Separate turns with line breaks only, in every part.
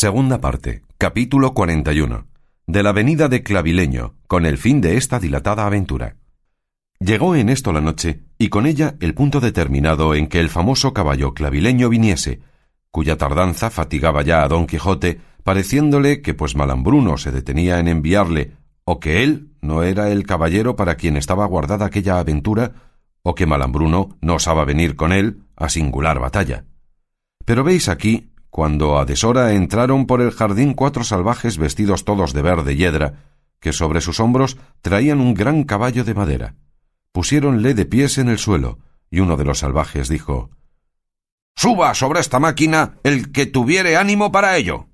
Segunda parte. Capítulo 41. De la venida de Clavileño, con el fin de esta dilatada aventura. Llegó en esto la noche, y con ella el punto determinado en que el famoso caballo clavileño viniese, cuya tardanza fatigaba ya a don Quijote, pareciéndole que pues Malambruno se detenía en enviarle, o que él no era el caballero para quien estaba guardada aquella aventura, o que Malambruno no osaba venir con él a singular batalla. Pero veis aquí, cuando a deshora entraron por el jardín cuatro salvajes vestidos todos de verde hiedra, que sobre sus hombros traían un gran caballo de madera. Pusiéronle de pies en el suelo, y uno de los salvajes dijo Suba sobre esta máquina el que tuviere ánimo para ello.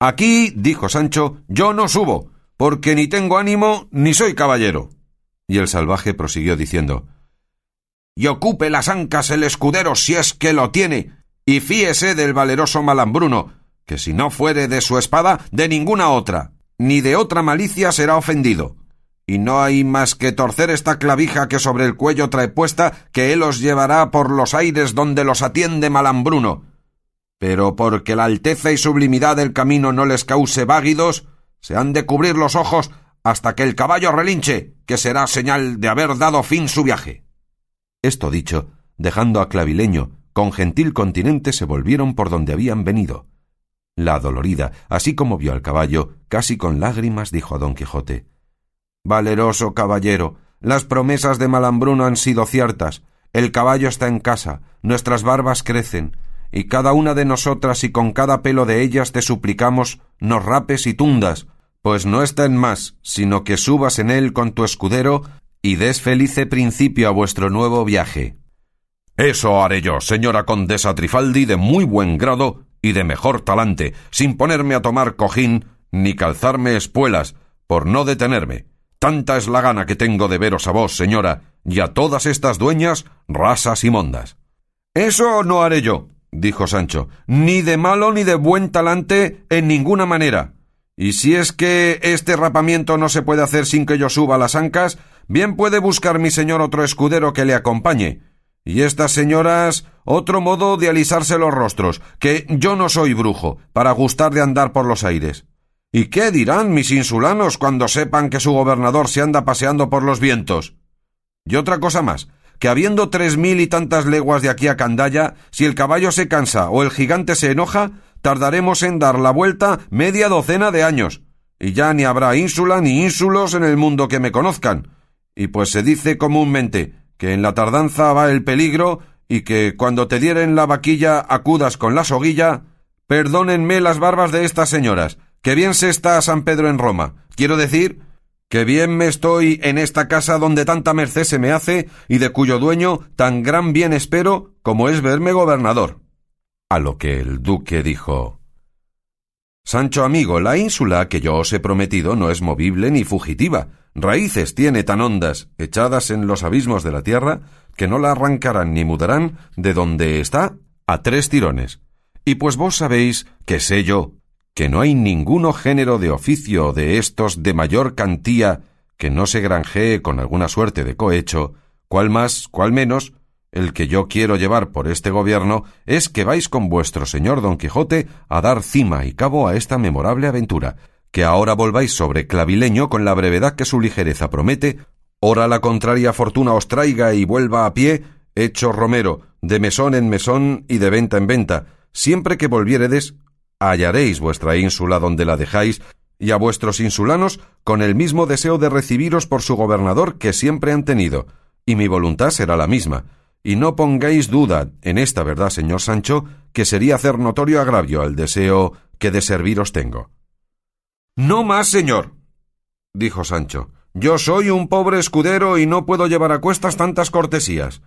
Aquí, dijo Sancho, yo no subo, porque ni tengo ánimo ni soy caballero. Y el salvaje prosiguió diciendo Y ocupe las ancas el escudero si es que lo tiene, y fíese del valeroso Malambruno, que si no fuere de su espada, de ninguna otra, ni de otra malicia será ofendido. Y no hay más que torcer esta clavija que sobre el cuello trae puesta, que él os llevará por los aires donde los atiende Malambruno. Pero porque la alteza y sublimidad del camino no les cause váguidos, se han de cubrir los ojos hasta que el caballo relinche, que será señal de haber dado fin su viaje. Esto dicho, dejando a Clavileño, con gentil continente se volvieron por donde habían venido. La dolorida, así como vio al caballo, casi con lágrimas dijo a don Quijote Valeroso caballero, las promesas de Malambruno han sido ciertas, el caballo está en casa, nuestras barbas crecen, y cada una de nosotras y con cada pelo de ellas te suplicamos nos rapes y tundas, pues no está en más, sino que subas en él con tu escudero y des felice principio a vuestro nuevo viaje. Eso haré yo, señora condesa Trifaldi, de muy buen grado y de mejor talante, sin ponerme a tomar cojín ni calzarme espuelas, por no detenerme. Tanta es la gana que tengo de veros a vos, señora, y a todas estas dueñas rasas y mondas. Eso no haré yo, dijo Sancho, ni de malo ni de buen talante en ninguna manera. Y si es que este rapamiento no se puede hacer sin que yo suba las ancas, bien puede buscar mi señor otro escudero que le acompañe. Y estas señoras otro modo de alisarse los rostros, que yo no soy brujo, para gustar de andar por los aires. ¿Y qué dirán mis insulanos cuando sepan que su gobernador se anda paseando por los vientos? Y otra cosa más, que habiendo tres mil y tantas leguas de aquí a Candaya, si el caballo se cansa o el gigante se enoja, tardaremos en dar la vuelta media docena de años, y ya ni habrá ínsula ni ínsulos en el mundo que me conozcan. Y pues se dice comúnmente que en la tardanza va el peligro y que cuando te dieren la vaquilla acudas con la soguilla, perdónenme las barbas de estas señoras, que bien se está San Pedro en Roma. Quiero decir que bien me estoy en esta casa donde tanta merced se me hace y de cuyo dueño tan gran bien espero como es verme gobernador. A lo que el duque dijo Sancho amigo, la ínsula que yo os he prometido no es movible ni fugitiva. Raíces tiene tan hondas, echadas en los abismos de la tierra, que no la arrancarán ni mudarán de donde está a tres tirones. Y pues vos sabéis que sé yo que no hay ninguno género de oficio de estos de mayor cantía que no se granjee con alguna suerte de cohecho, cual más, cual menos, el que yo quiero llevar por este gobierno es que vais con vuestro señor don Quijote a dar cima y cabo a esta memorable aventura, que ahora volváis sobre clavileño con la brevedad que su ligereza promete, ora la contraria fortuna os traiga y vuelva a pie, hecho romero, de mesón en mesón y de venta en venta, siempre que volviéredes, hallaréis vuestra ínsula donde la dejáis, y a vuestros insulanos con el mismo deseo de recibiros por su gobernador que siempre han tenido, y mi voluntad será la misma, y no pongáis duda en esta verdad, señor Sancho, que sería hacer notorio agravio al deseo que de serviros tengo. No más, señor, dijo Sancho. Yo soy un pobre escudero y no puedo llevar a cuestas tantas cortesías.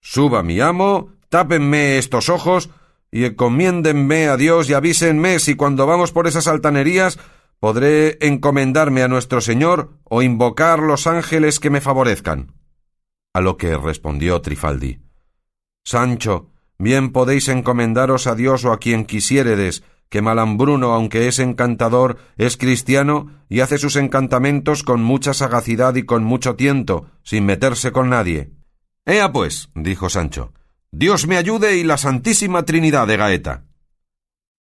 Suba mi amo, tápenme estos ojos y encomiéndenme a Dios y avísenme si cuando vamos por esas altanerías podré encomendarme a nuestro Señor o invocar los ángeles que me favorezcan. A lo que respondió Trifaldi Sancho, bien podéis encomendaros a Dios o a quien quisiéredes, que Malambruno, aunque es encantador, es cristiano y hace sus encantamentos con mucha sagacidad y con mucho tiento, sin meterse con nadie. Ea pues, dijo Sancho, Dios me ayude y la Santísima Trinidad de Gaeta.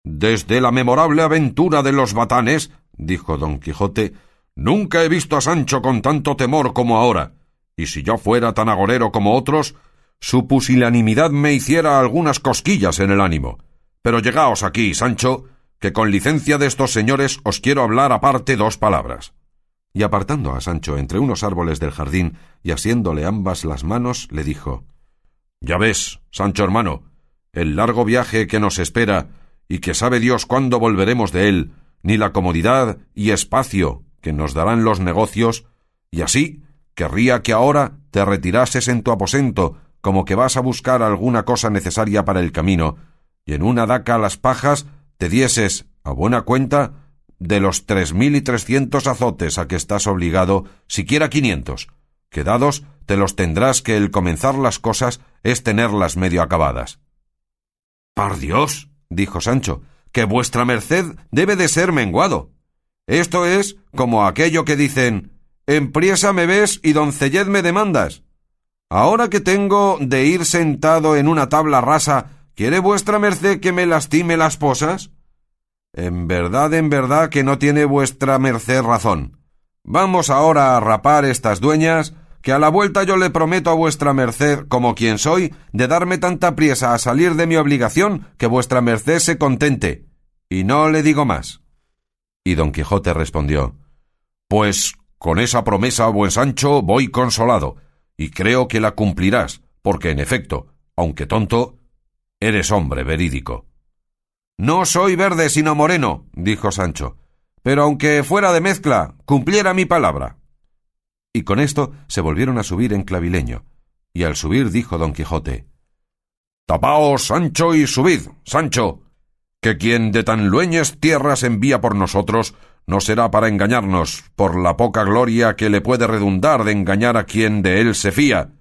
Desde la memorable aventura de los batanes, dijo don Quijote, nunca he visto a Sancho con tanto temor como ahora, y si yo fuera tan agorero como otros, su pusilanimidad me hiciera algunas cosquillas en el ánimo. Pero llegaos aquí, Sancho, que con licencia de estos señores os quiero hablar aparte dos palabras.
Y apartando a Sancho entre unos árboles del jardín y asiéndole ambas las manos, le dijo
Ya ves, Sancho hermano, el largo viaje que nos espera y que sabe Dios cuándo volveremos de él, ni la comodidad y espacio que nos darán los negocios, y así querría que ahora te retirases en tu aposento, como que vas a buscar alguna cosa necesaria para el camino, y en una daca a las pajas te dieses, a buena cuenta, de los tres mil y trescientos azotes a que estás obligado, siquiera quinientos, que dados te los tendrás que el comenzar las cosas es tenerlas medio acabadas.
Par Dios, dijo Sancho, que vuestra merced debe de ser menguado. Esto es como aquello que dicen en priesa me ves y doncelled me demandas. Ahora que tengo de ir sentado en una tabla rasa, ¿quiere vuestra merced que me lastime las posas? En verdad, en verdad que no tiene vuestra merced razón. Vamos ahora a rapar estas dueñas, que a la vuelta yo le prometo a vuestra merced, como quien soy, de darme tanta priesa a salir de mi obligación, que vuestra merced se contente. Y no le digo más.
Y don Quijote respondió
Pues con esa promesa, buen Sancho, voy consolado, y creo que la cumplirás, porque en efecto, aunque tonto, eres hombre verídico.
No soy verde sino moreno, dijo Sancho, pero aunque fuera de mezcla, cumpliera mi palabra.
Y con esto se volvieron a subir en clavileño, y al subir dijo don Quijote
Tapaos, Sancho, y subid, Sancho, que quien de tan lueñes tierras envía por nosotros no será para engañarnos, por la poca gloria que le puede redundar de engañar a quien de él se fía.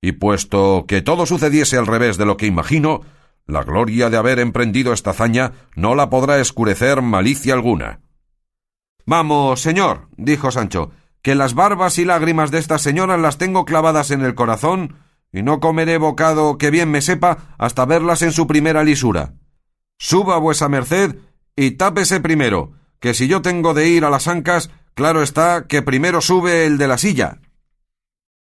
Y puesto que todo sucediese al revés de lo que imagino, la gloria de haber emprendido esta hazaña no la podrá escurecer malicia alguna.
Vamos, señor, dijo Sancho, que las barbas y lágrimas de estas señoras las tengo clavadas en el corazón, y no comeré bocado que bien me sepa hasta verlas en su primera lisura. Suba vuesa merced y tápese primero, que si yo tengo de ir a las ancas, claro está que primero sube el de la silla.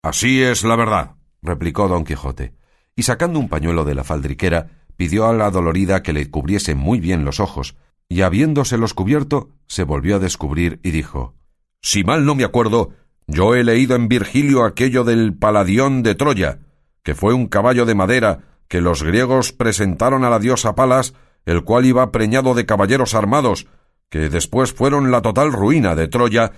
Así es la verdad,
replicó don Quijote, y sacando un pañuelo de la faldriquera, pidió a la dolorida que le cubriese muy bien los ojos, y habiéndoselos cubierto, se volvió a descubrir y dijo
Si mal no me acuerdo, yo he leído en Virgilio aquello del Paladión de Troya, que fue un caballo de madera que los griegos presentaron a la diosa Palas, el cual iba preñado de caballeros armados, que después fueron la total ruina de Troya,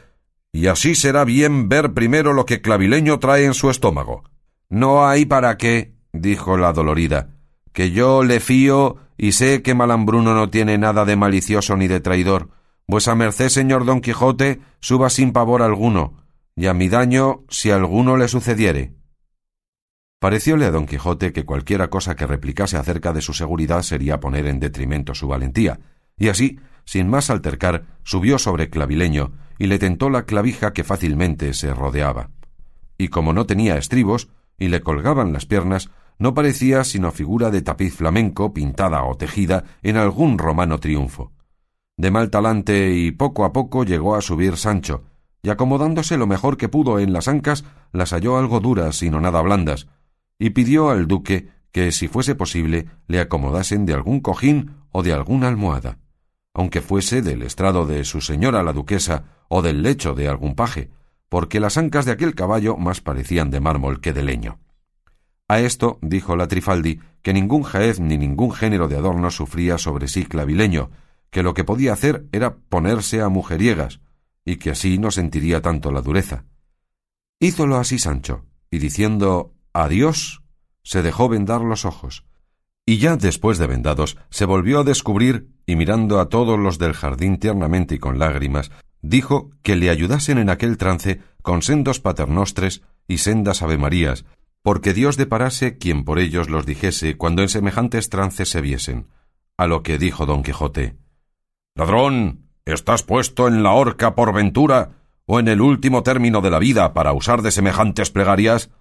y así será bien ver primero lo que Clavileño trae en su estómago.
No hay para qué, dijo la dolorida, que yo le fío y sé que Malambruno no tiene nada de malicioso ni de traidor. Vuesa merced, señor Don Quijote, suba sin pavor alguno, y a mi daño si alguno le sucediere.
Parecióle a don Quijote que cualquiera cosa que replicase acerca de su seguridad sería poner en detrimento su valentía, y así sin más altercar, subió sobre Clavileño y le tentó la clavija que fácilmente se rodeaba. Y como no tenía estribos y le colgaban las piernas, no parecía sino figura de tapiz flamenco pintada o tejida en algún romano triunfo. De mal talante y poco a poco llegó a subir Sancho, y acomodándose lo mejor que pudo en las ancas, las halló algo duras sino nada blandas, y pidió al duque que, si fuese posible, le acomodasen de algún cojín o de alguna almohada aunque fuese del estrado de su señora la duquesa o del lecho de algún paje, porque las ancas de aquel caballo más parecían de mármol que de leño. A esto dijo la Trifaldi que ningún jaez ni ningún género de adorno sufría sobre sí clavileño, que lo que podía hacer era ponerse a mujeriegas, y que así no sentiría tanto la dureza. Hízolo así Sancho, y diciendo adiós, se dejó vendar los ojos, y ya después de vendados se volvió a descubrir y mirando a todos los del jardín tiernamente y con lágrimas, dijo que le ayudasen en aquel trance con sendos paternostres y sendas avemarías, porque Dios deparase quien por ellos los dijese cuando en semejantes trances se viesen. A lo que dijo don Quijote
Ladrón, ¿estás puesto en la horca por ventura o en el último término de la vida para usar de semejantes plegarias?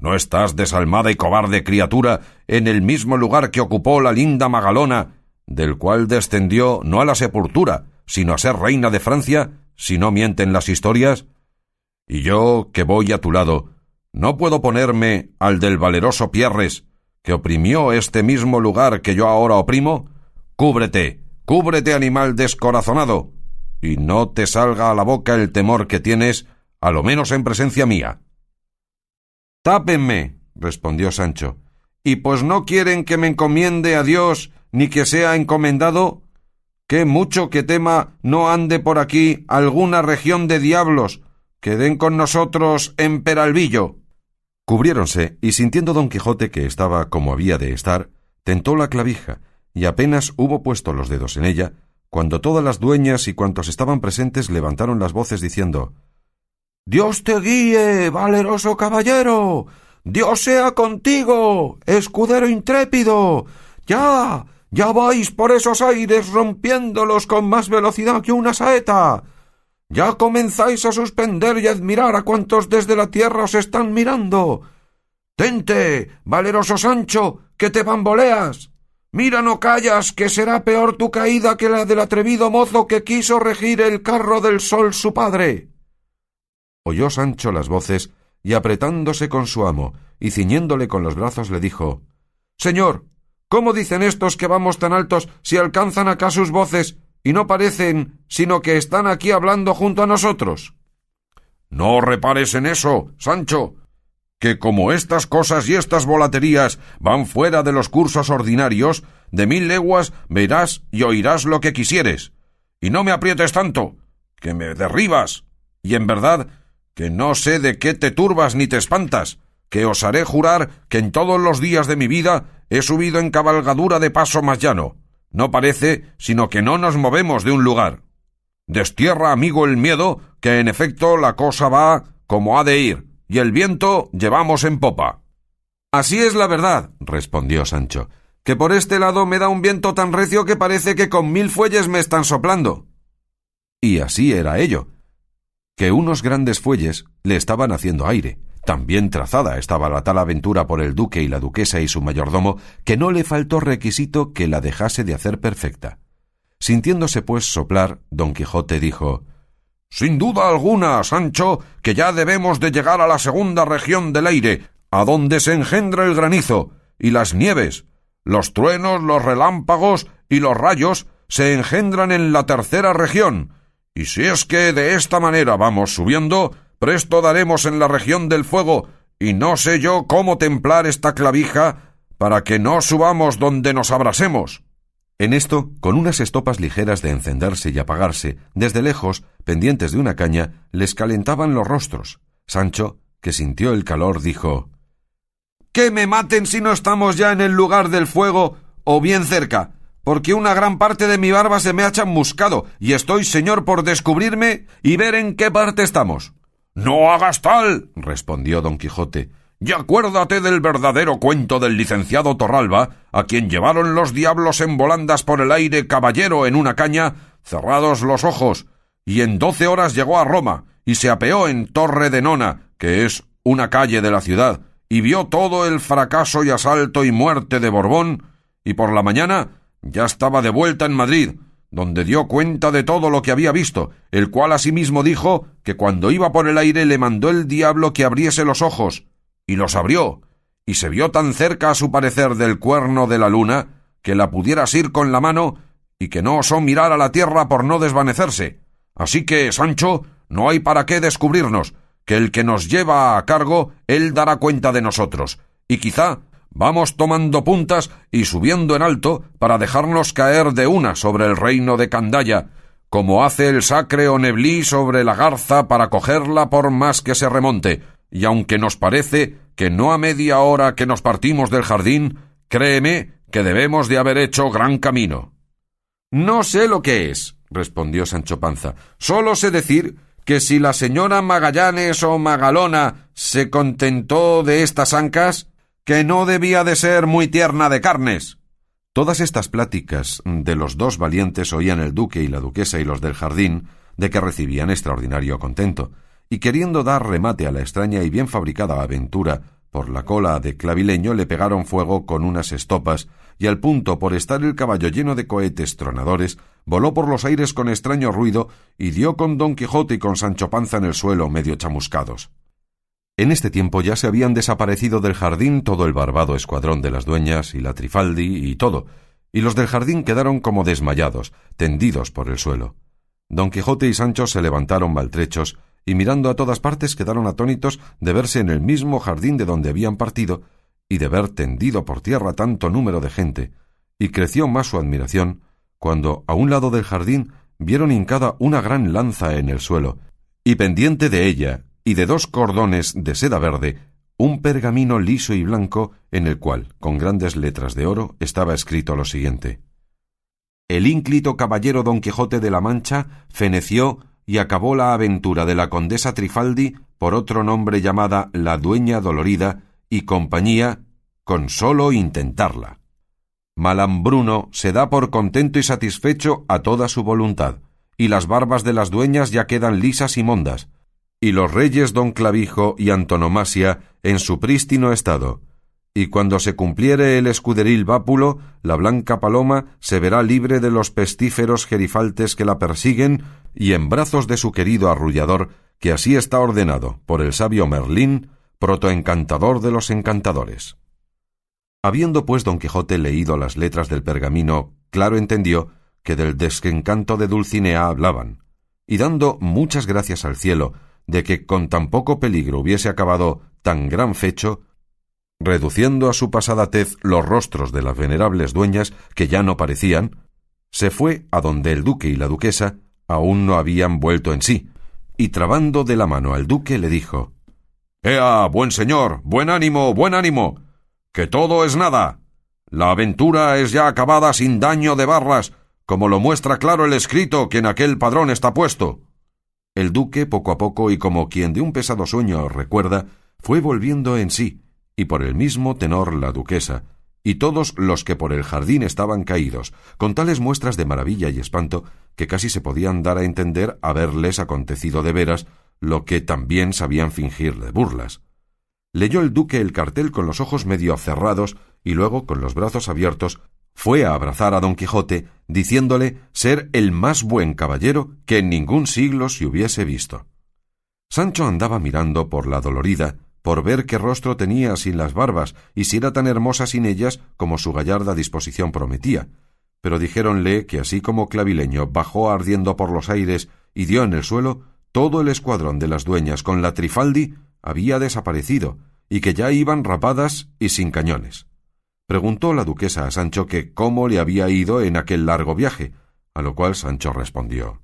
¿No estás desalmada y cobarde criatura en el mismo lugar que ocupó la linda Magalona,
del cual descendió no a la sepultura, sino a ser reina de Francia, si no mienten las historias? Y yo, que voy a tu lado, ¿no puedo ponerme al del valeroso Pierres, que oprimió este mismo lugar que yo ahora oprimo? Cúbrete, cúbrete, animal descorazonado, y no te salga a la boca el temor que tienes, a lo menos en presencia mía. Tápenme, respondió Sancho, y pues no quieren que me encomiende a Dios ni que sea encomendado, que mucho que tema no ande por aquí alguna región de diablos que den con nosotros en Peralvillo.
Cubriéronse, y sintiendo don Quijote que estaba como había de estar, tentó la clavija, y apenas hubo puesto los dedos en ella, cuando todas las dueñas y cuantos estaban presentes levantaron las voces diciendo Dios te guíe, valeroso caballero. Dios sea contigo, escudero intrépido. Ya, ya vais por esos aires rompiéndolos con más velocidad que una saeta. Ya comenzáis a suspender y admirar a cuantos desde la tierra os están mirando. Tente, valeroso Sancho, que te bamboleas. Mira, no callas, que será peor tu caída que la del atrevido mozo que quiso regir el carro del sol su padre. Oyó Sancho las voces, y apretándose con su amo, y ciñéndole con los brazos, le dijo Señor, ¿cómo dicen estos que vamos tan altos si alcanzan acá sus voces y no parecen sino que están aquí hablando junto a nosotros?
No repares en eso, Sancho, que como estas cosas y estas volaterías van fuera de los cursos ordinarios, de mil leguas verás y oirás lo que quisieres. Y no me aprietes tanto, que me derribas. Y en verdad que no sé de qué te turbas ni te espantas, que osaré jurar que en todos los días de mi vida he subido en cabalgadura de paso más llano. No parece sino que no nos movemos de un lugar. Destierra, amigo, el miedo, que en efecto la cosa va como ha de ir, y el viento llevamos en popa.
Así es la verdad, respondió Sancho, que por este lado me da un viento tan recio que parece que con mil fuelles me están soplando. Y así era ello, que unos grandes fuelles le estaban haciendo aire. También trazada estaba la tal aventura por el duque y la duquesa y su mayordomo, que no le faltó requisito que la dejase de hacer perfecta. Sintiéndose pues soplar, don Quijote dijo
sin duda alguna, Sancho, que ya debemos de llegar a la segunda región del aire, a donde se engendra el granizo, y las nieves, los truenos, los relámpagos y los rayos se engendran en la tercera región, y si es que de esta manera vamos subiendo, presto daremos en la región del fuego, y no sé yo cómo templar esta clavija para que no subamos donde nos abrasemos.
En esto, con unas estopas ligeras de encenderse y apagarse, desde lejos, pendientes de una caña, les calentaban los rostros. Sancho, que sintió el calor, dijo Que me maten si no estamos ya en el lugar del fuego o bien cerca, porque una gran parte de mi barba se me ha chamuscado, y estoy, señor, por descubrirme y ver en qué parte estamos.
No hagas tal. respondió don Quijote. Y acuérdate del verdadero cuento del licenciado Torralba, a quien llevaron los diablos en volandas por el aire caballero en una caña, cerrados los ojos, y en doce horas llegó a Roma, y se apeó en Torre de Nona, que es una calle de la ciudad, y vio todo el fracaso y asalto y muerte de Borbón, y por la mañana ya estaba de vuelta en Madrid, donde dio cuenta de todo lo que había visto, el cual asimismo dijo que cuando iba por el aire le mandó el diablo que abriese los ojos, y los abrió, y se vio tan cerca a su parecer del cuerno de la luna, que la pudiera asir con la mano, y que no osó mirar a la tierra por no desvanecerse. Así que, Sancho, no hay para qué descubrirnos, que el que nos lleva a cargo, él dará cuenta de nosotros, y quizá vamos tomando puntas y subiendo en alto para dejarnos caer de una sobre el reino de Candaya, como hace el sacre o neblí sobre la garza para cogerla por más que se remonte, y aunque nos parece que no a media hora que nos partimos del jardín, créeme que debemos de haber hecho gran camino.
No sé lo que es, respondió Sancho Panza. Solo sé decir que si la señora Magallanes o Magalona se contentó de estas ancas, que no debía de ser muy tierna de carnes. Todas estas pláticas de los dos valientes oían el duque y la duquesa y los del jardín, de que recibían extraordinario contento, y queriendo dar remate a la extraña y bien fabricada aventura, por la cola de clavileño le pegaron fuego con unas estopas,
y al punto por estar el caballo lleno de cohetes tronadores, voló por los aires con extraño ruido y dio con Don Quijote y con Sancho Panza en el suelo medio chamuscados. En este tiempo ya se habían desaparecido del jardín todo el barbado escuadrón de las dueñas y la Trifaldi y todo, y los del jardín quedaron como desmayados, tendidos por el suelo. Don Quijote y Sancho se levantaron maltrechos y mirando a todas partes quedaron atónitos de verse en el mismo jardín de donde habían partido y de ver tendido por tierra tanto número de gente, y creció más su admiración cuando a un lado del jardín vieron hincada una gran lanza en el suelo, y pendiente de ella y de dos cordones de seda verde un pergamino liso y blanco en el cual, con grandes letras de oro, estaba escrito lo siguiente El ínclito caballero Don Quijote de la Mancha feneció y acabó la aventura de la condesa Trifaldi por otro nombre llamada la dueña dolorida y compañía con sólo intentarla. Malambruno se da por contento y satisfecho a toda su voluntad, y las barbas de las dueñas ya quedan lisas y mondas, y los reyes don Clavijo y Antonomasia en su prístino estado, y cuando se cumpliere el escuderil vápulo, la blanca paloma se verá libre de los pestíferos gerifaltes que la persiguen, y en brazos de su querido arrullador, que así está ordenado por el sabio Merlín, protoencantador de los encantadores. Habiendo pues don Quijote leído las letras del pergamino, claro entendió que del desencanto de Dulcinea hablaban, y dando muchas gracias al cielo de que con tan poco peligro hubiese acabado tan gran fecho, reduciendo a su pasada tez los rostros de las venerables dueñas que ya no parecían, se fue a donde el duque y la duquesa aún no habían vuelto en sí, y trabando de la mano al duque le dijo Ea, buen señor, buen ánimo, buen ánimo, que todo es nada. La aventura es ya acabada sin daño de barras, como lo muestra claro el escrito que en aquel padrón está puesto. El duque, poco a poco y como quien de un pesado sueño recuerda, fue volviendo en sí, y por el mismo tenor la duquesa, y todos los que por el jardín estaban caídos, con tales muestras de maravilla y espanto que casi se podían dar a entender haberles acontecido de veras lo que también sabían fingir de burlas. Leyó el duque el cartel con los ojos medio cerrados y luego, con los brazos abiertos, fue a abrazar a don Quijote, diciéndole ser el más buen caballero que en ningún siglo se hubiese visto. Sancho andaba mirando por la dolorida, por ver qué rostro tenía sin las barbas y si era tan hermosa sin ellas como su gallarda disposición prometía. Pero dijéronle que así como Clavileño bajó ardiendo por los aires y dio en el suelo, todo el escuadrón de las dueñas con la Trifaldi había desaparecido y que ya iban rapadas y sin cañones. Preguntó la duquesa a Sancho que cómo le había ido en aquel largo viaje, a lo cual Sancho respondió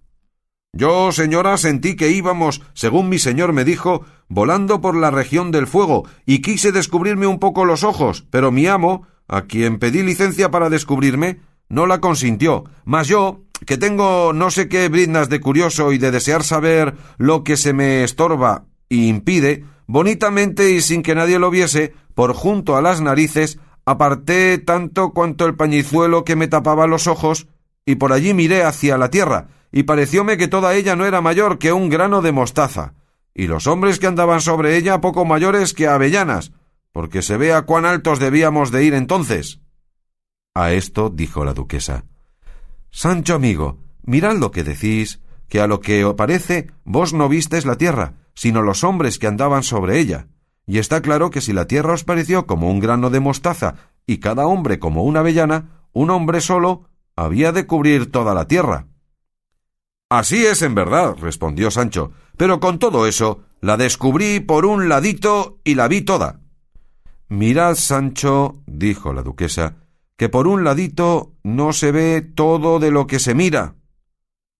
Yo, señora, sentí que íbamos, según mi señor me dijo, volando por la región del fuego, y quise descubrirme un poco los ojos, pero mi amo, a quien pedí licencia para descubrirme, no la consintió, mas yo, que tengo no sé qué brindas de curioso y de desear saber lo que se me estorba y impide, bonitamente y sin que nadie lo viese, por junto a las narices, aparté tanto cuanto el pañizuelo que me tapaba los ojos, y por allí miré hacia la tierra, y parecióme que toda ella no era mayor que un grano de mostaza, y los hombres que andaban sobre ella poco mayores que avellanas, porque se vea cuán altos debíamos de ir entonces. A esto dijo la duquesa Sancho amigo, mirad lo que decís, que a lo que os parece vos no vistes la tierra, sino los hombres que andaban sobre ella, y está claro que si la tierra os pareció como un grano de mostaza y cada hombre como una avellana, un hombre solo había de cubrir toda la tierra. Así es en verdad, respondió Sancho, pero con todo eso la descubrí por un ladito y la vi toda. Mirad, Sancho, dijo la duquesa, que por un ladito no se ve todo de lo que se mira.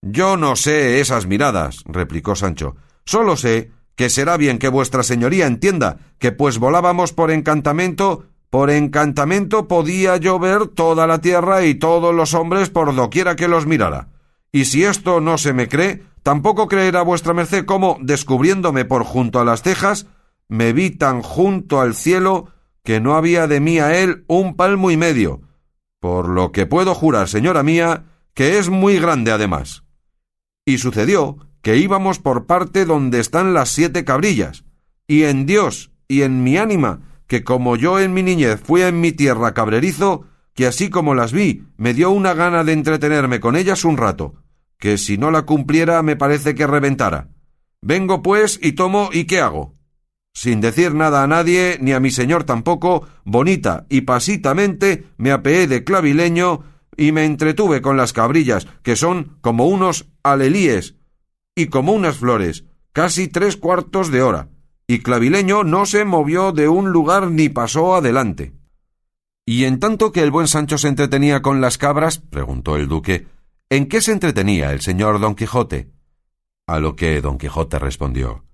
Yo no sé esas miradas, replicó Sancho, solo sé que será bien que vuestra señoría entienda que pues volábamos por encantamento, por encantamento podía yo ver toda la tierra y todos los hombres por doquiera que los mirara. Y si esto no se me cree, tampoco creerá vuestra merced cómo, descubriéndome por junto a las cejas, me vi tan junto al cielo que no había de mí a él un palmo y medio, por lo que puedo jurar, señora mía, que es muy grande además. Y sucedió que íbamos por parte donde están las siete cabrillas, y en Dios y en mi ánima, que como yo en mi niñez fui en mi tierra cabrerizo,
que así como las vi, me dio una gana de entretenerme con ellas un rato, que si no la cumpliera me parece que reventara. Vengo pues y tomo y qué hago. Sin decir nada a nadie, ni a mi señor tampoco, bonita y pasitamente me apeé de clavileño y me entretuve con las cabrillas, que son como unos alelíes y como unas flores, casi tres cuartos de hora, y clavileño no se movió de un lugar ni pasó adelante.
Y en tanto que el buen Sancho se entretenía con las cabras, preguntó el duque, ¿en qué se entretenía el señor don Quijote? A lo que don Quijote respondió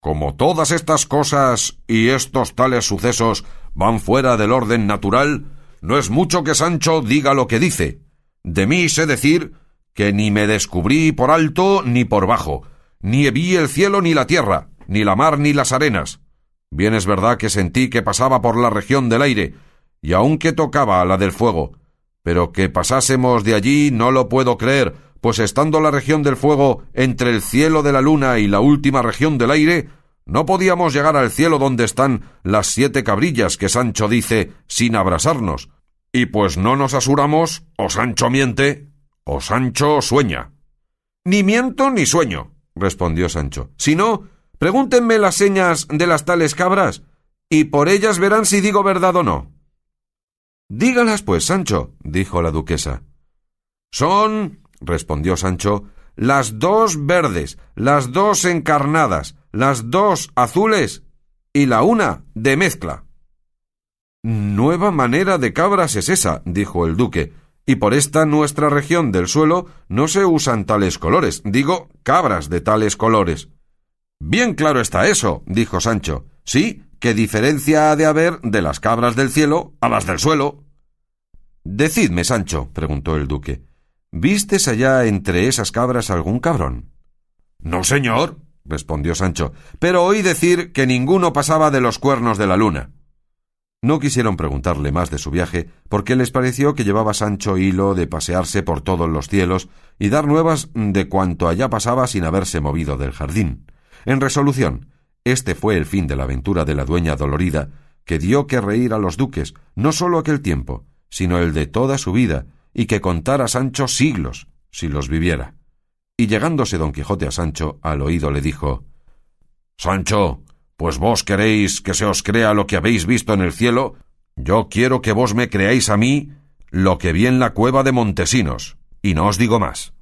Como todas estas cosas y estos tales sucesos van fuera del orden natural, no es mucho que Sancho diga lo que dice. De mí sé decir que ni me descubrí por alto ni por bajo, ni vi el cielo ni la tierra, ni la mar ni las arenas. Bien es verdad que sentí que pasaba por la región del aire, y aun que tocaba a la del fuego, pero que pasásemos de allí no lo puedo creer, pues estando la región del fuego entre el cielo de la luna y la última región del aire, no podíamos llegar al cielo donde están las siete cabrillas que Sancho dice sin abrasarnos. Y pues no nos asuramos, o Sancho miente, o Sancho sueña.
Ni miento ni sueño, respondió Sancho. Si no, pregúntenme las señas de las tales cabras, y por ellas verán si digo verdad o no. Dígalas, pues, Sancho, dijo la duquesa. Son, respondió Sancho, las dos verdes, las dos encarnadas, las dos azules y la una de mezcla. Nueva manera de cabras es esa, dijo el duque, y por esta nuestra región del suelo no se usan tales colores, digo cabras de tales colores. Bien claro está eso, dijo Sancho. Sí, ¿qué diferencia ha de haber de las cabras del cielo a las del suelo? Decidme, Sancho, preguntó el duque, ¿vistes allá entre esas cabras algún cabrón?
No, señor, respondió Sancho,
pero oí decir que ninguno pasaba de los cuernos de la luna. No quisieron preguntarle más de su viaje, porque les pareció que llevaba Sancho hilo de pasearse por todos los cielos y dar nuevas de cuanto allá pasaba sin haberse movido del jardín. En resolución, este fue el fin de la aventura de la dueña dolorida, que dio que reír a los duques, no sólo aquel tiempo, sino el de toda su vida, y que contara Sancho siglos, si los viviera. Y llegándose don Quijote a Sancho, al oído le dijo
Sancho, pues vos queréis que se os crea lo que habéis visto en el cielo, yo quiero que vos me creáis a mí lo que vi en la cueva de Montesinos, y no os digo más.